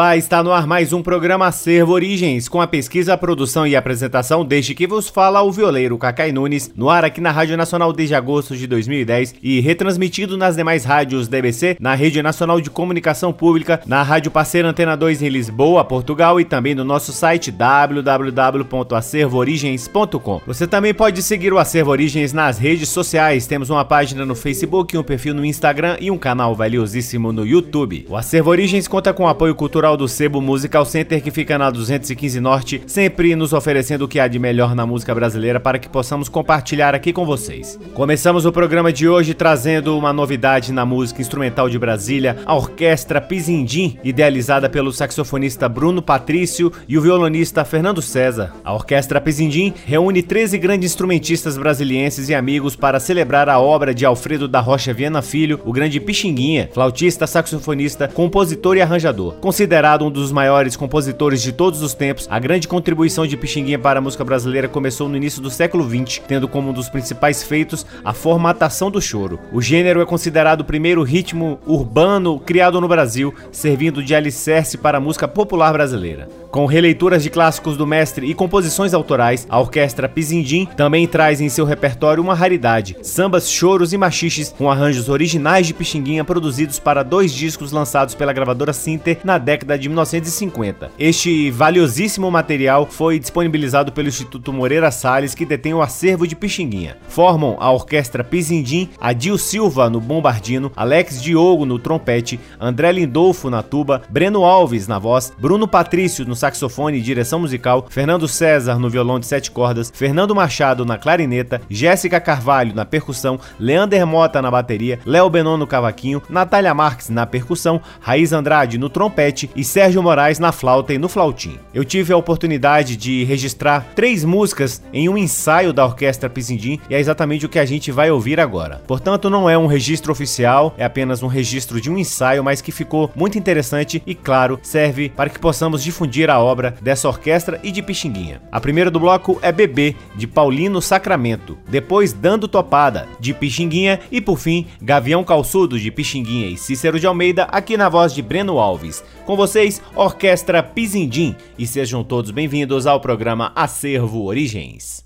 Olá, está no ar mais um programa Acervo Origens, com a pesquisa, produção e apresentação desde que vos fala o violeiro Cacai Nunes, no ar aqui na Rádio Nacional desde agosto de 2010 e retransmitido nas demais rádios DBC, na Rede Nacional de Comunicação Pública, na Rádio Parceira Antena 2 em Lisboa, Portugal e também no nosso site www.acervoorigens.com. Você também pode seguir o Acervo Origens nas redes sociais, temos uma página no Facebook, um perfil no Instagram e um canal valiosíssimo no YouTube. O Acervo Origens conta com apoio cultural do Sebo Musical Center, que fica na 215 Norte, sempre nos oferecendo o que há de melhor na música brasileira para que possamos compartilhar aqui com vocês. Começamos o programa de hoje trazendo uma novidade na música instrumental de Brasília, a Orquestra Pizindim, idealizada pelo saxofonista Bruno Patrício e o violonista Fernando César. A Orquestra Pizindim reúne 13 grandes instrumentistas brasilienses e amigos para celebrar a obra de Alfredo da Rocha Viana Filho, o grande Pixinguinha, flautista, saxofonista, compositor e arranjador. Considerado Considerado um dos maiores compositores de todos os tempos, a grande contribuição de Pixinguinha para a música brasileira começou no início do século XX, tendo como um dos principais feitos a formatação do choro. O gênero é considerado o primeiro ritmo urbano criado no Brasil, servindo de alicerce para a música popular brasileira. Com releituras de clássicos do mestre e composições autorais, a orquestra Pizindim também traz em seu repertório uma raridade: sambas, choros e machiches com arranjos originais de Pixinguinha produzidos para dois discos lançados pela gravadora Sinter na década de 1950. Este valiosíssimo material foi disponibilizado pelo Instituto Moreira Salles, que detém o acervo de Pixinguinha. Formam a orquestra Pizindim, Adil Silva no bombardino, Alex Diogo no trompete, André Lindolfo na tuba, Breno Alves na voz, Bruno Patrício no saxofone e direção musical, Fernando César no violão de sete cordas, Fernando Machado na clarineta, Jéssica Carvalho na percussão, Leander Mota na bateria, Léo Benon no cavaquinho, Natália Marques na percussão, Raiz Andrade no trompete e Sérgio Moraes na flauta e no flautim. Eu tive a oportunidade de registrar três músicas em um ensaio da Orquestra Pizindim e é exatamente o que a gente vai ouvir agora. Portanto, não é um registro oficial, é apenas um registro de um ensaio, mas que ficou muito interessante e, claro, serve para que possamos difundir a obra dessa orquestra e de Pixinguinha. A primeira do bloco é Bebê, de Paulino Sacramento, depois Dando Topada, de Pixinguinha e por fim Gavião Calçudo, de Pixinguinha e Cícero de Almeida, aqui na voz de Breno Alves. Com vocês, Orquestra Pizindim, e sejam todos bem-vindos ao programa Acervo Origens.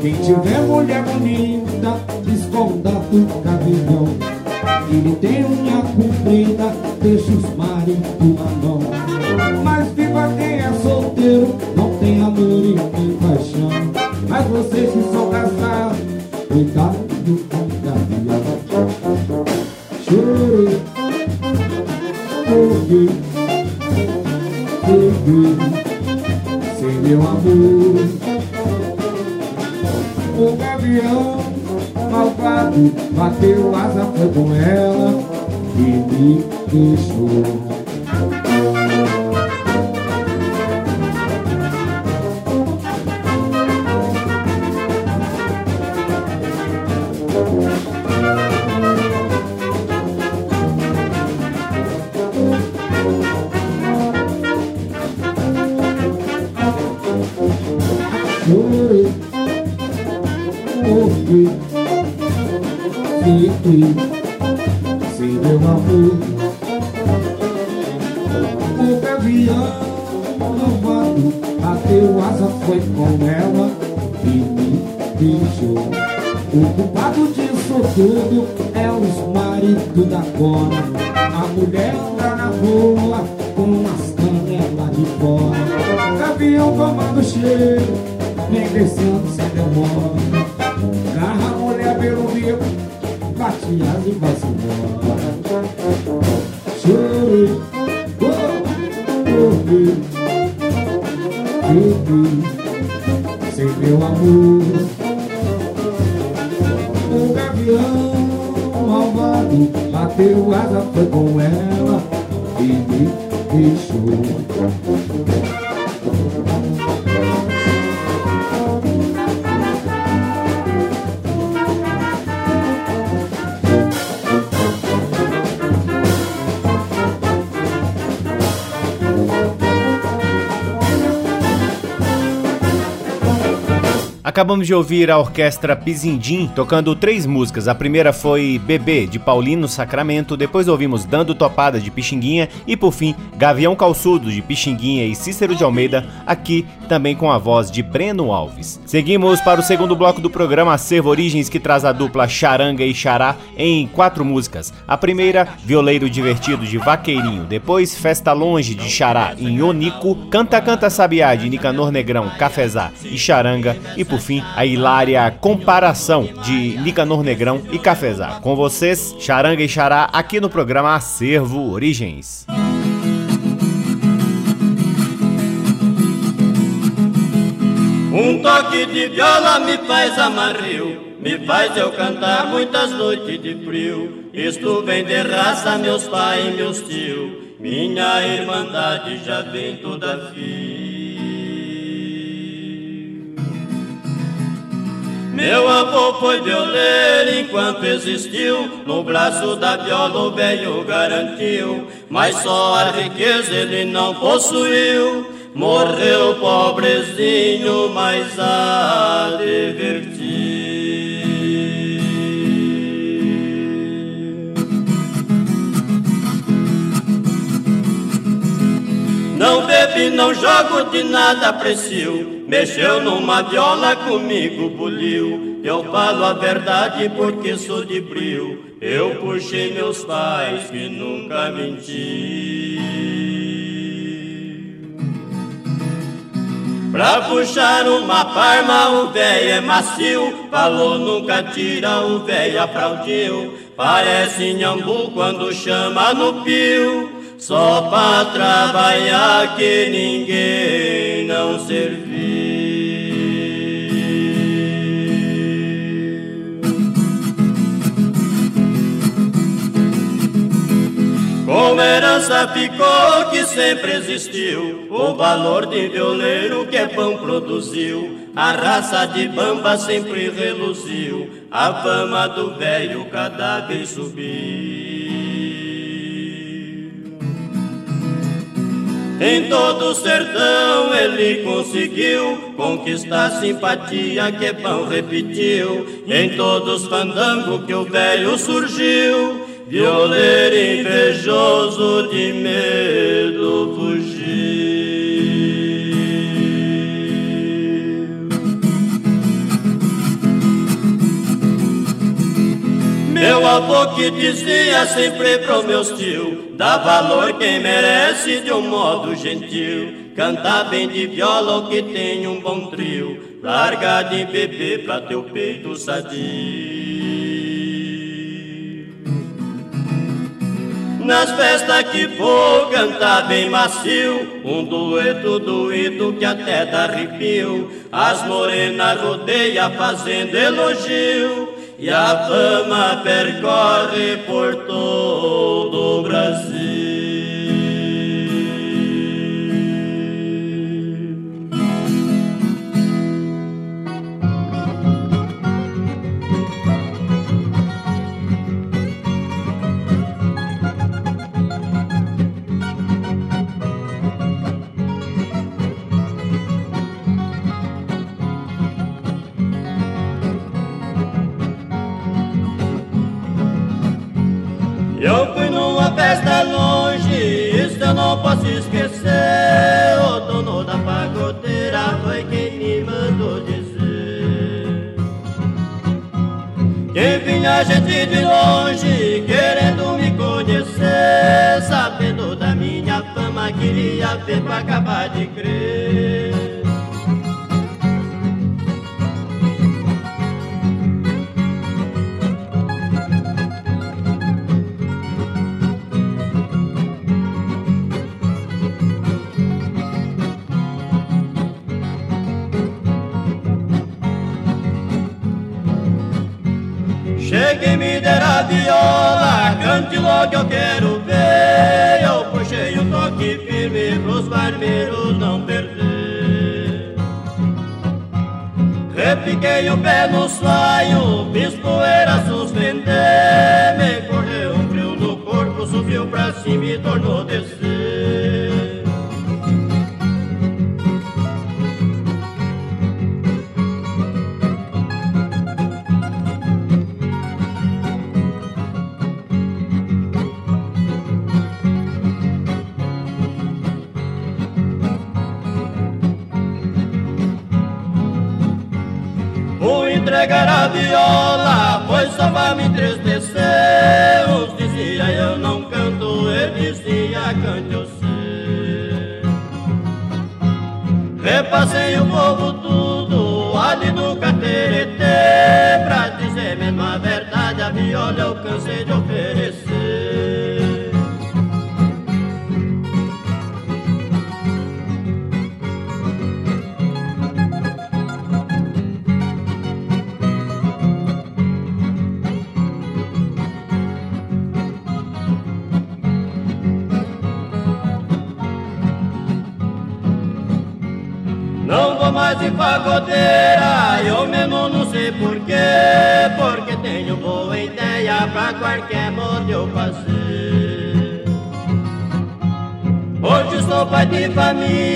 Quem tiver mulher bonita, esconda do caminhão. Quem tem unha comprida, deixa os maridos na mão. Mas viva quem é solteiro, não tem amor e nem paixão. Mas vocês se são casados, cuidado com o caminhão. Choro, ouvi. meu amor O gavião malvado bateu asa, foi com ela e me deixou. amor O gavião malvado bateu asa, foi com ela e me deixou. Acabamos de ouvir a orquestra Pizindim tocando três músicas. A primeira foi Bebê, de Paulino Sacramento, depois ouvimos Dando Topada, de Pixinguinha e, por fim, Gavião Calçudo, de Pixinguinha e Cícero de Almeida, aqui também com a voz de Breno Alves. Seguimos para o segundo bloco do programa Acervo Origens, que traz a dupla Charanga e Xará em quatro músicas. A primeira, Violeiro Divertido, de Vaqueirinho, depois Festa Longe, de Xará, em Onico, Canta Canta Sabiá, de Nicanor Negrão, Cafezá e Charanga, e por fim, a hilária Comparação, de Nicanor Negrão e Cafezá. Com vocês, Charanga e Xará, aqui no programa Acervo Origens. Um toque de viola me faz amarrio, me faz eu cantar muitas noites de frio. Isto vem de raça, meus pais e meus tios, minha irmandade já vem toda fio. Meu avô foi violeiro enquanto existiu, no braço da viola o velho garantiu, mas só a riqueza ele não possuiu. Morreu pobrezinho, mas a divertir. Não bebe, não jogo de nada aprecio. Mexeu numa viola comigo, buliu. Eu falo a verdade porque sou de brio. Eu puxei meus pais que nunca menti. Pra puxar uma parma o véio é macio. Falou nunca tira o véio aplaudiu. Parece nhambu quando chama no pio. Só pra trabalhar que ninguém não serviu Com herança ficou que sempre existiu o valor de violeiro que pão produziu. A raça de bamba sempre reluziu, a fama do velho cada vez subiu. Em todo o sertão ele conseguiu conquistar simpatia que pão repetiu. Em todos os fandangos que o velho surgiu, violeiro invejoso de medo fugir. Meu avô que dizia sempre pro meus tio, dá valor quem merece de um modo gentil. Canta bem de viola que tem um bom trio, larga de beber pra teu peito sadio. Nas festas que for cantar bem macio Um dueto doído que até dá arrepio. As morenas rodeia fazendo elogio E a fama percorre por todo o Brasil queria ver pra acabar de crer. Chegue me der a viola, cante logo eu quero não perder. Repiquei o pé no saio, fiz poeira suspender. Me correu um frio no corpo, subiu pra cima e tornou descer. Cansei de oferecer. mais de pagodeira sou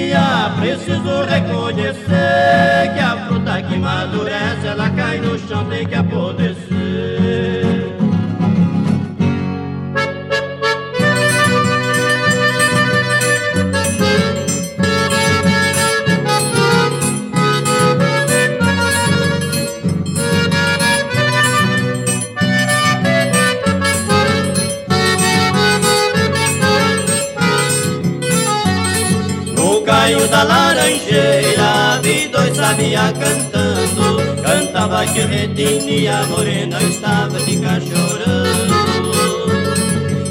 da laranjeira Vi dois sabia cantando. Cantava que retinia morena Eu estava de chorando.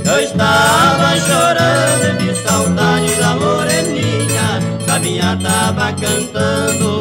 Eu estava chorando de saudade da moreninha Sabia tava cantando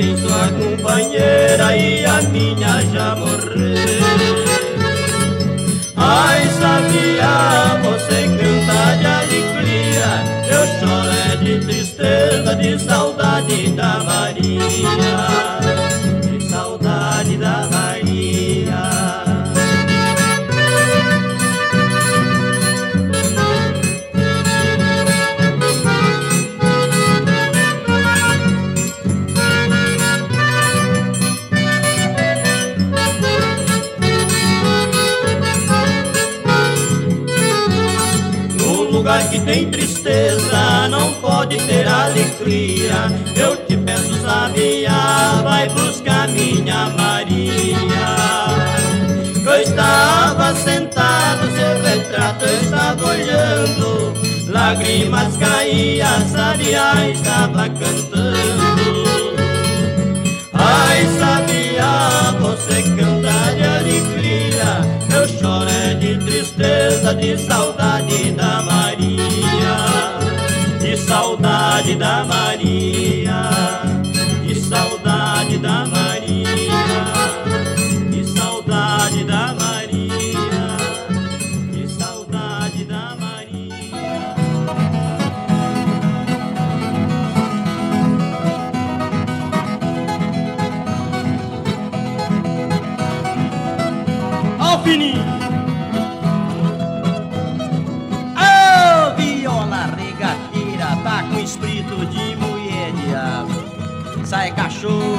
tem sua companheira e a minha já morreu. Ai, sabia, você canta de alegria. Eu choro é de tristeza, de saudade da Maria. Tem tristeza, não pode ter alegria. Eu te peço, sabia, vai buscar minha Maria. Eu estava sentado, seu retrato eu estava olhando. Lágrimas caíam, sabia, estava cantando. Ai, sabia, você canta de alegria. Eu choro é de tristeza, de saudade da Maria, cachorro.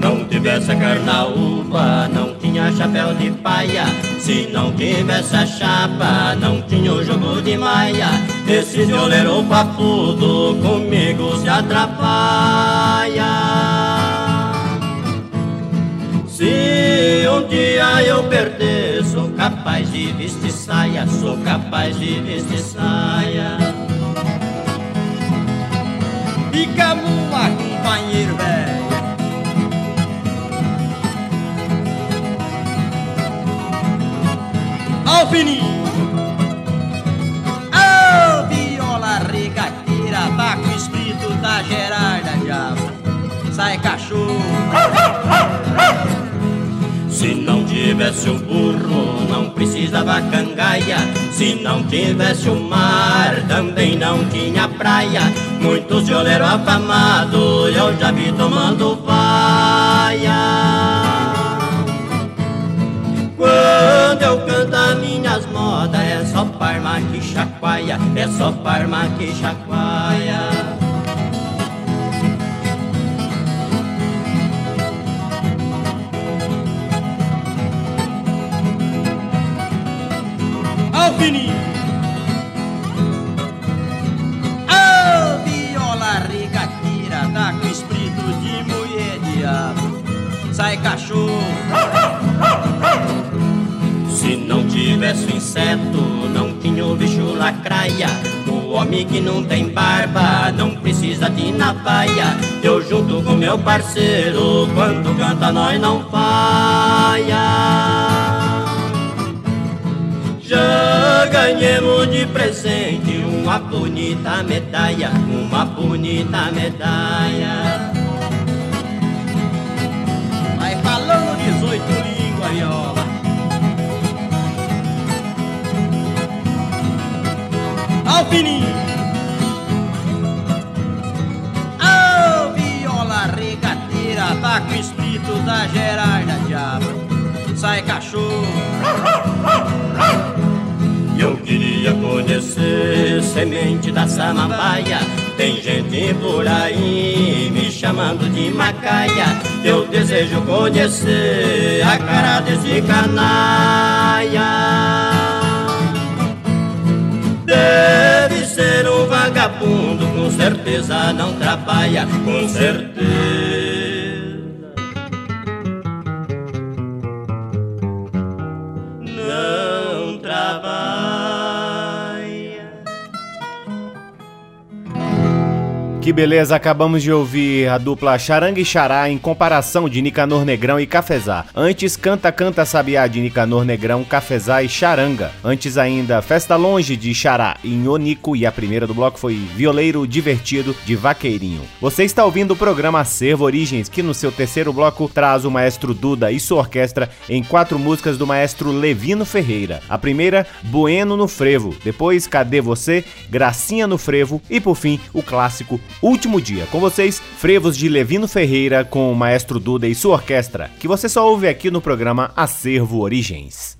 Não tivesse carnaúba, não tinha chapéu de paia. Se não tivesse a chapa, não tinha o jogo de maia. Esse violeiro papudo comigo se atrapalha. Se um dia eu perder, sou capaz de vestir saia, sou capaz de vestir saia. Companheiro velho. Tivesse um burro, não precisava cangaia. Se não tivesse o mar, também não tinha praia. Muitos violeiros afamados eu já vi tomando vaia. Quando eu canto minhas modas, é só parma que chacoalha, é só parma que chacoalha. Fininho. A viola rigatira tá com espírito de mulher diabo. Sai cachorro. Se não tivesse o inseto, não tinha o bicho lacraia. O homem que não tem barba não precisa de navaia. Eu junto com meu parceiro, quando canta nós não falha. Já ganhemos de presente uma bonita medalha, uma bonita medalha. Vai falando 18 línguas, viola. Alpininho. Oh, viola regateira, tá com o espírito da Gerarda Diabo. Semente da samambaia. Tem gente por aí me chamando de macaia. Eu desejo conhecer a cara desse canalha. Deve ser um vagabundo, com certeza não trabalha, com certeza. Que beleza, acabamos de ouvir a dupla Charanga e Xará em comparação de Nicanor Negrão e Cafezá. Antes, Canta Canta Sabiá de Nicanor Negrão, Cafezá e Charanga. Antes ainda, Festa Longe de Xará e Nhonico e a primeira do bloco foi Violeiro Divertido de Vaqueirinho. Você está ouvindo o programa Acervo Origens, que no seu terceiro bloco traz o maestro Duda e sua orquestra em quatro músicas do maestro Levino Ferreira. A primeira, Bueno no Frevo, depois Cadê Você, Gracinha no Frevo e por fim, o clássico Último Dia. Com vocês, Frevos de Levino Ferreira com o Maestro Duda e sua orquestra, que você só ouve aqui no programa Acervo Origens.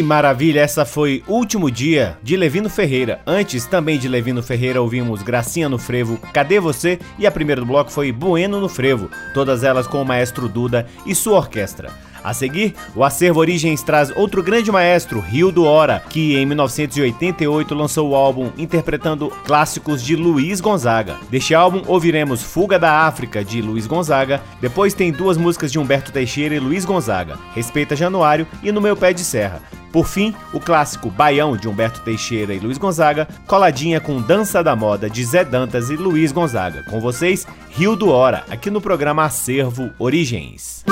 Que maravilha! Essa foi Último Dia de Levino Ferreira. Antes também de Levino Ferreira ouvimos Gracinha no Frevo, Cadê Você? E a primeira do bloco foi Bueno no Frevo, todas elas com o maestro Duda e sua orquestra. A seguir, o Acervo Origens traz outro grande maestro, Rio do Hora, que em 1988 lançou o álbum interpretando clássicos de Luiz Gonzaga. Deste álbum ouviremos Fuga da África, de Luiz Gonzaga, depois tem duas músicas de Humberto Teixeira e Luiz Gonzaga, Respeita Januário e No Meu Pé de Serra. Por fim, o clássico Baião de Humberto Teixeira e Luiz Gonzaga, coladinha com Dança da Moda de Zé Dantas e Luiz Gonzaga. Com vocês, Rio do Hora, aqui no programa Acervo Origens.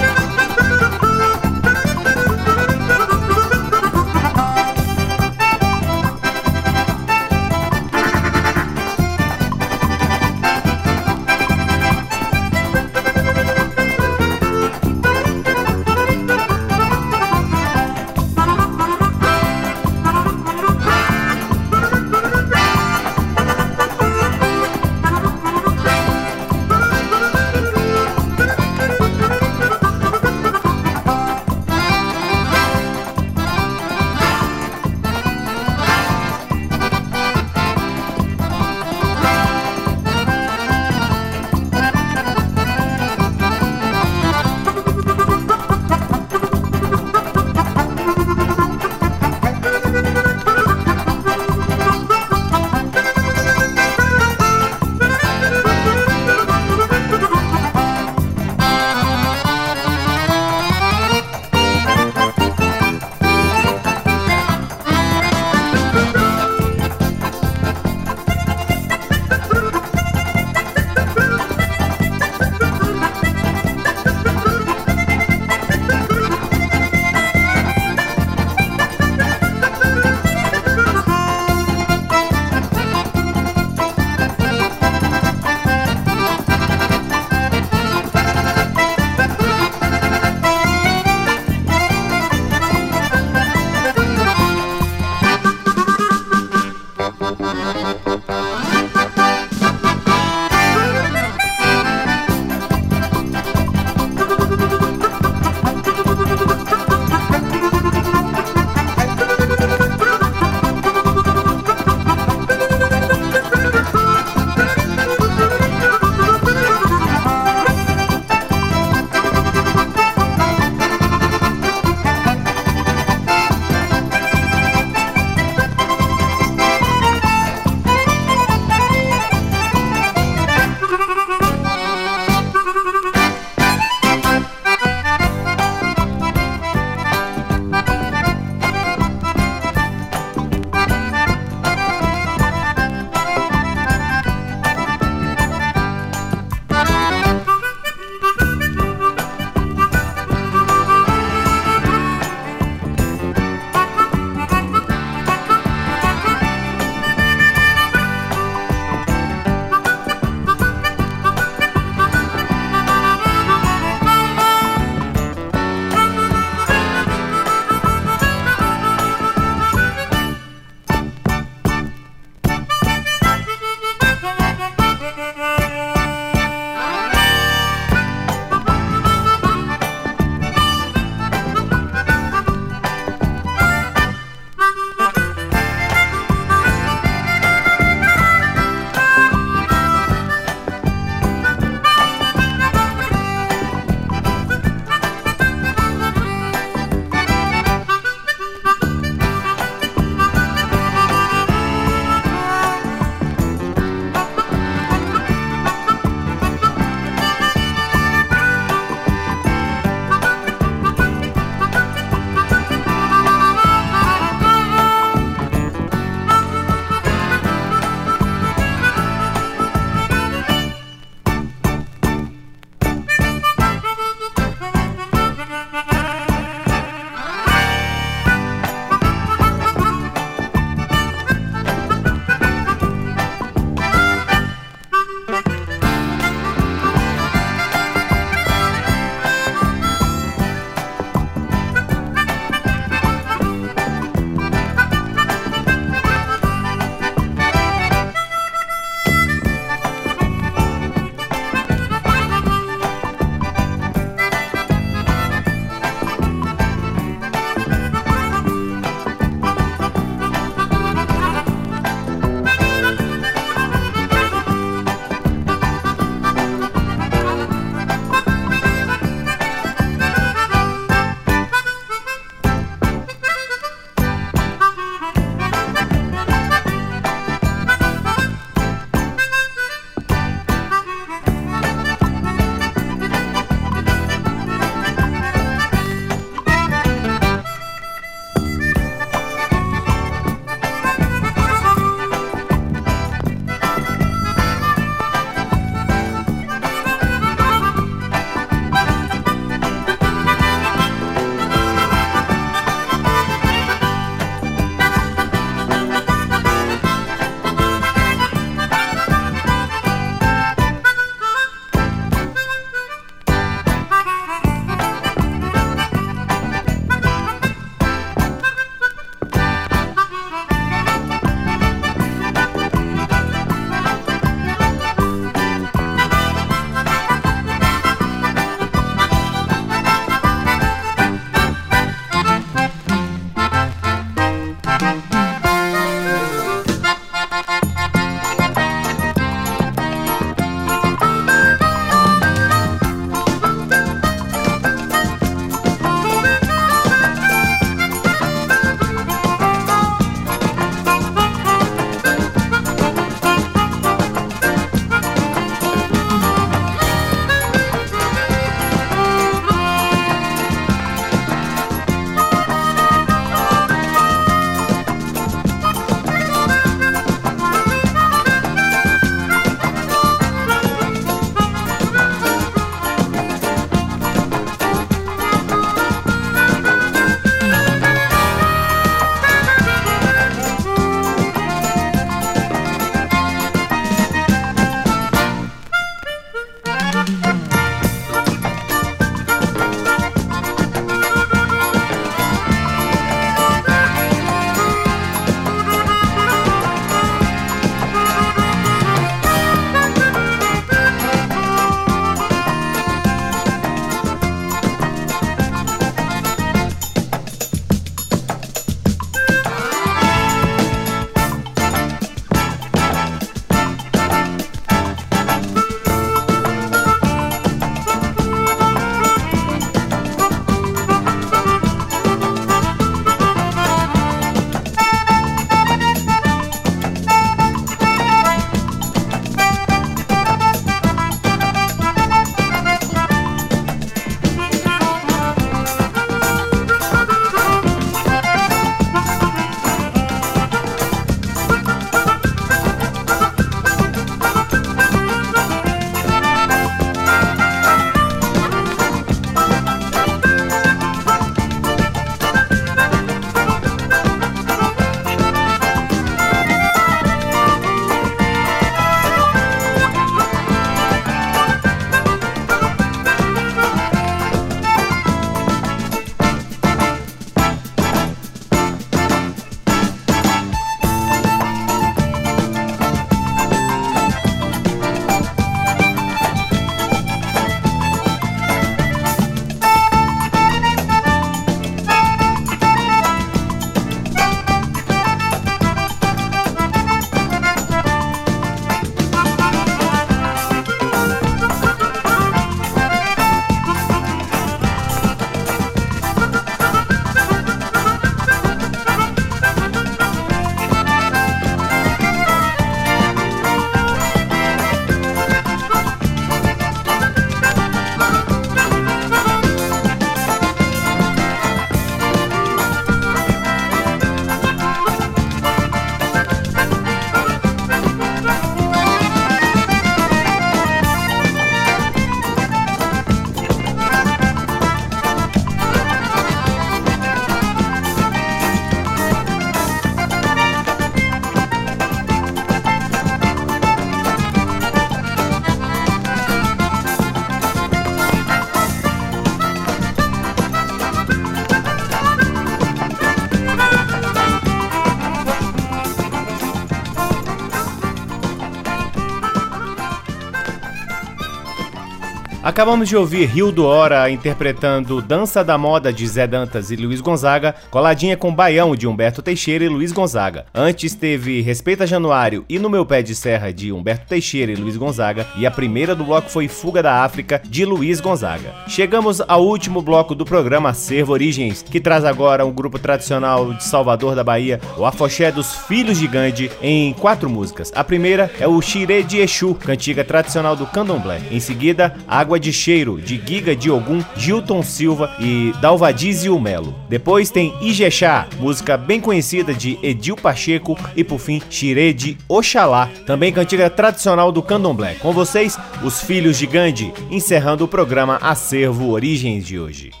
Acabamos de ouvir Rio do Hora interpretando Dança da Moda de Zé Dantas e Luiz Gonzaga, coladinha com Baião de Humberto Teixeira e Luiz Gonzaga. Antes teve Respeita Januário e No Meu Pé de Serra de Humberto Teixeira e Luiz Gonzaga, e a primeira do bloco foi Fuga da África de Luiz Gonzaga. Chegamos ao último bloco do programa Acervo Origens, que traz agora um grupo tradicional de Salvador da Bahia, o Afoxé dos Filhos de Gandhi, em quatro músicas. A primeira é o Xirê de Exu, cantiga tradicional do Candomblé. Em seguida, Água Água de Cheiro, de Giga de Ogum, Gilton Silva e Dalvadizio Melo. Depois tem Ijexá, música bem conhecida de Edil Pacheco e por fim Xirê de Oxalá, também cantiga tradicional do Candomblé. Com vocês, os Filhos de Gandhi, encerrando o programa Acervo Origens de hoje.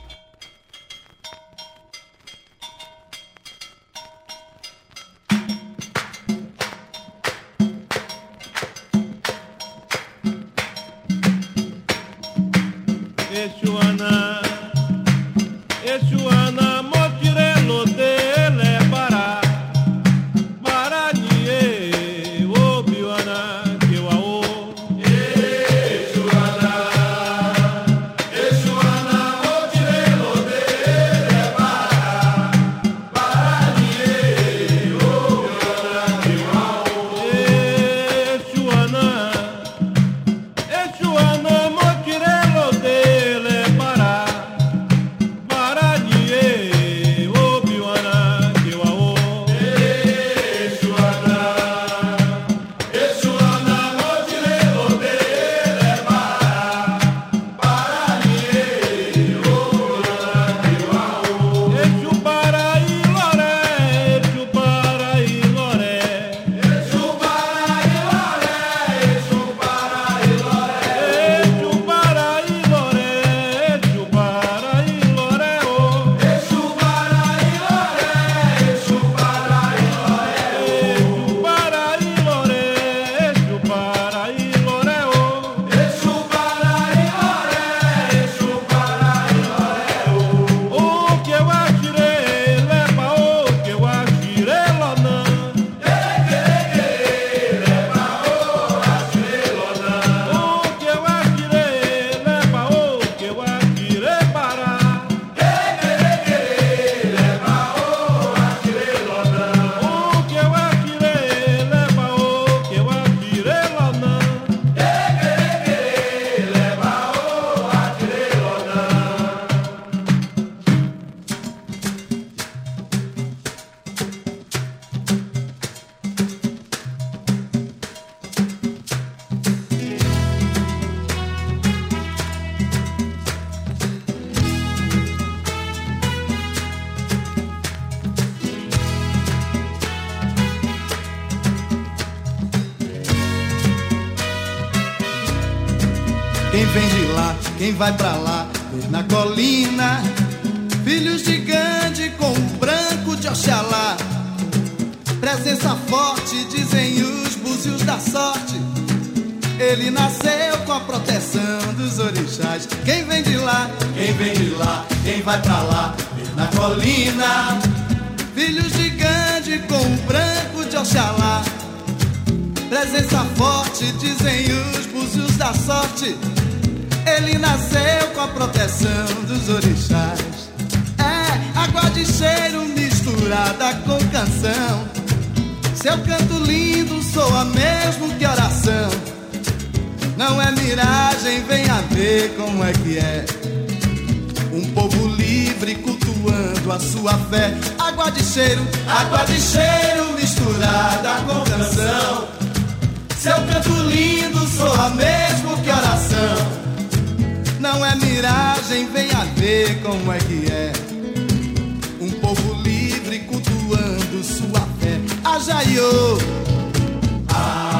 Vai pra lá, na colina. Filhos de Gandhi com o branco de Oxalá. Presença forte, dizem os búzios da sorte. Ele nasceu com a proteção dos orixás. Quem vem de lá, quem vem de lá, quem vai pra lá, na colina. Filhos de Gandhi com o branco de Oxalá. Presença forte, dizem os búzios da sorte. Ele nasceu com a proteção dos orixás. É água de cheiro misturada com canção. Seu canto lindo soa mesmo que oração. Não é miragem, venha ver como é que é. Um povo livre cultuando a sua fé. Água de cheiro, água de cheiro misturada com canção. Seu canto lindo soa mesmo que oração não é miragem, venha ver como é que é. Um povo livre cultuando sua fé. Ajaiô, Ajaiô,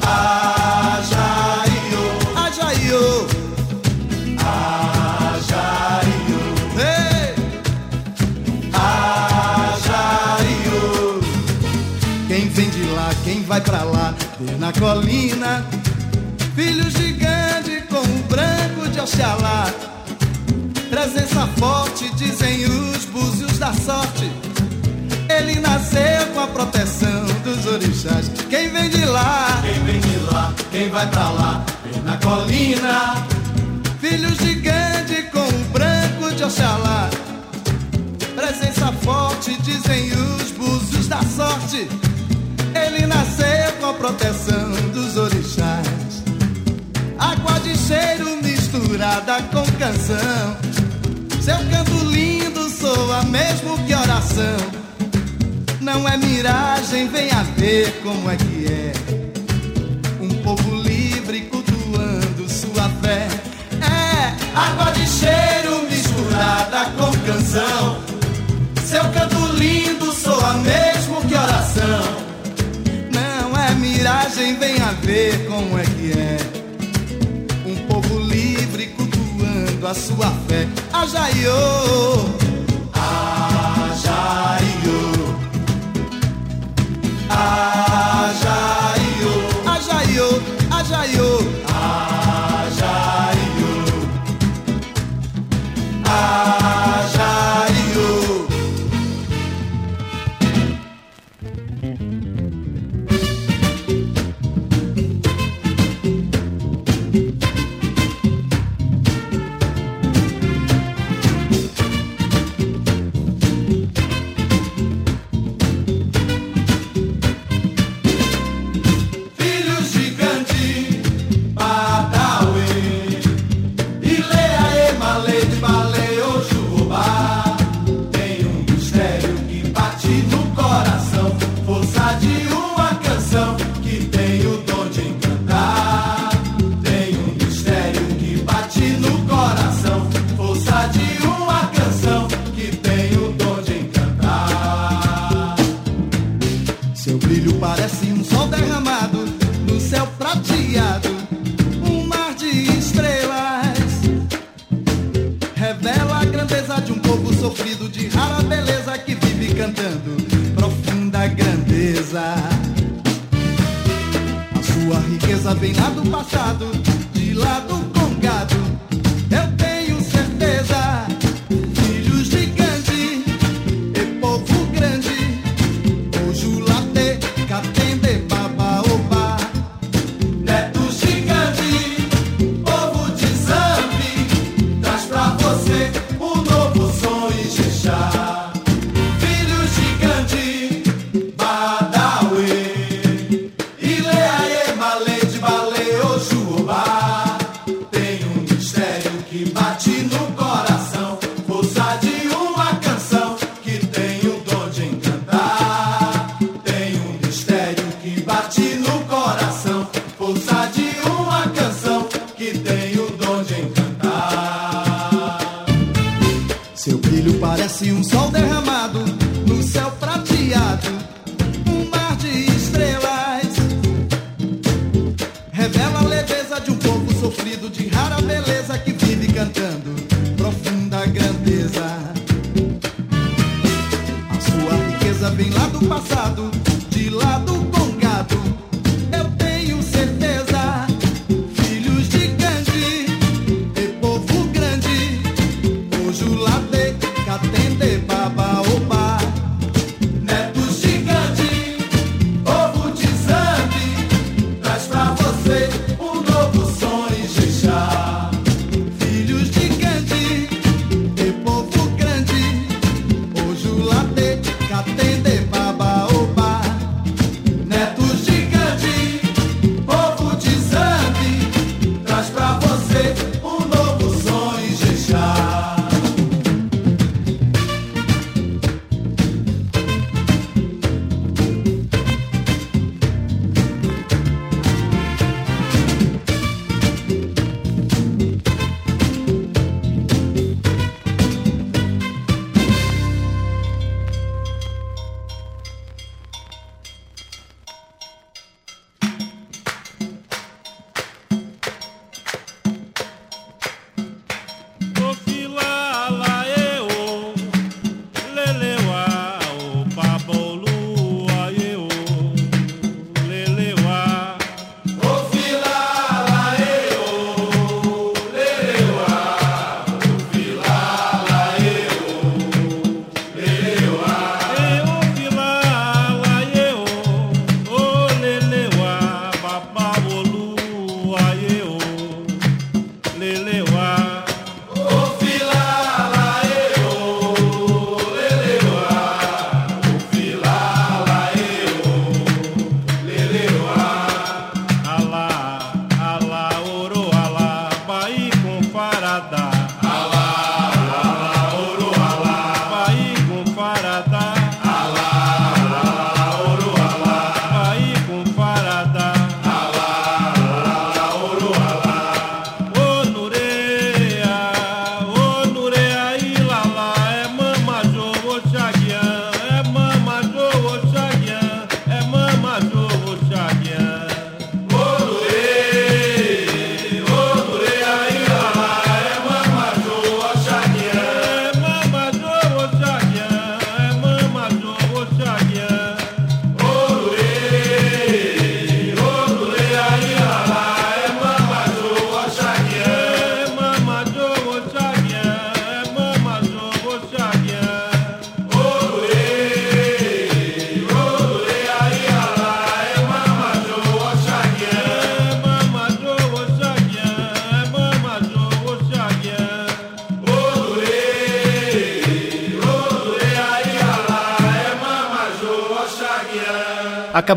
Ajaiô, Ajaiô, hey! Ajaiô. Quem vem de lá, quem vai pra lá, na colina Filho gigante com o branco de Oxalá. Presença forte, dizem os búzios da sorte. Ele nasceu com a proteção dos orixás. Quem vem de lá, quem vem de lá, quem vai pra lá, vem na colina. Filho gigante com o branco de Oxalá. Presença forte, dizem os búzios da sorte. Ele nasceu com a proteção dos orixás. Água de cheiro misturada com canção. Seu canto lindo soa mesmo que oração. Não é miragem, venha ver como é que é. Um povo livre cultuando sua fé. É água de cheiro misturada com canção. Seu canto lindo soa mesmo que oração. Não é miragem, venha ver como é que é. A sua fé. Ajaiô, ajaiô. Ajaiô, Ajaiô, Ajaiô, canção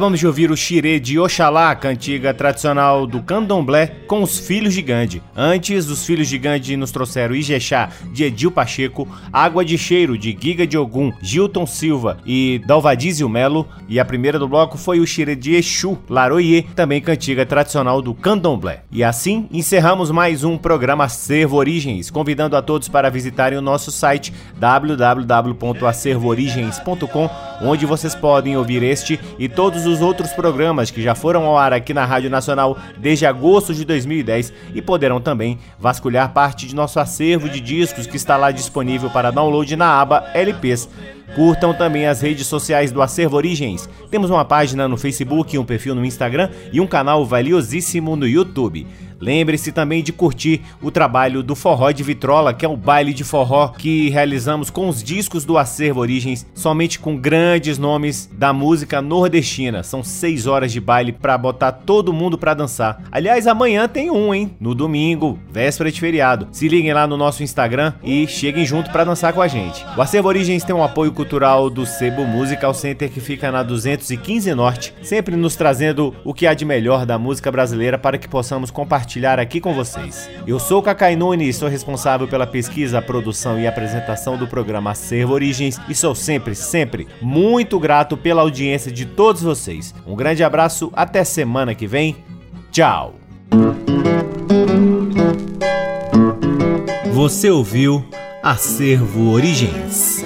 Acabamos de ouvir o xirê de Oxalá, cantiga tradicional do candomblé, com os Filhos de Gandhi. Antes, os Filhos de Gandhi nos trouxeram Ijexá, de Edil Pacheco, Água de Cheiro, de Giga de Ogum, Gilton Silva e Dalvadizio Melo. E a primeira do bloco foi o xirê de Exu, Laroye, também cantiga tradicional do candomblé. E assim, encerramos mais um programa Acervo Origens, convidando a todos para visitarem o nosso site www.acervoorigens.com, onde vocês podem ouvir este e todos os outros programas que já foram ao ar aqui na Rádio Nacional desde agosto de 2010 e poderão também vasculhar parte de nosso acervo de discos que está lá disponível para download na aba LPs. Curtam também as redes sociais do Acervo Origens. Temos uma página no Facebook, um perfil no Instagram e um canal valiosíssimo no YouTube. Lembre-se também de curtir o trabalho do Forró de Vitrola, que é o baile de forró que realizamos com os discos do Acervo Origens, somente com grandes nomes da música nordestina. São seis horas de baile para botar todo mundo para dançar. Aliás, amanhã tem um, hein? No domingo, véspera de feriado. Se liguem lá no nosso Instagram e cheguem junto para dançar com a gente. O Acervo Origens tem um apoio cultural do Sebo Musical Center que fica na 215 Norte, sempre nos trazendo o que há de melhor da música brasileira para que possamos compartilhar compartilhar aqui com vocês. Eu sou Cacai Nune e sou responsável pela pesquisa, produção e apresentação do programa Acervo Origens e sou sempre, sempre muito grato pela audiência de todos vocês. Um grande abraço, até semana que vem. Tchau! Você ouviu Acervo Origens.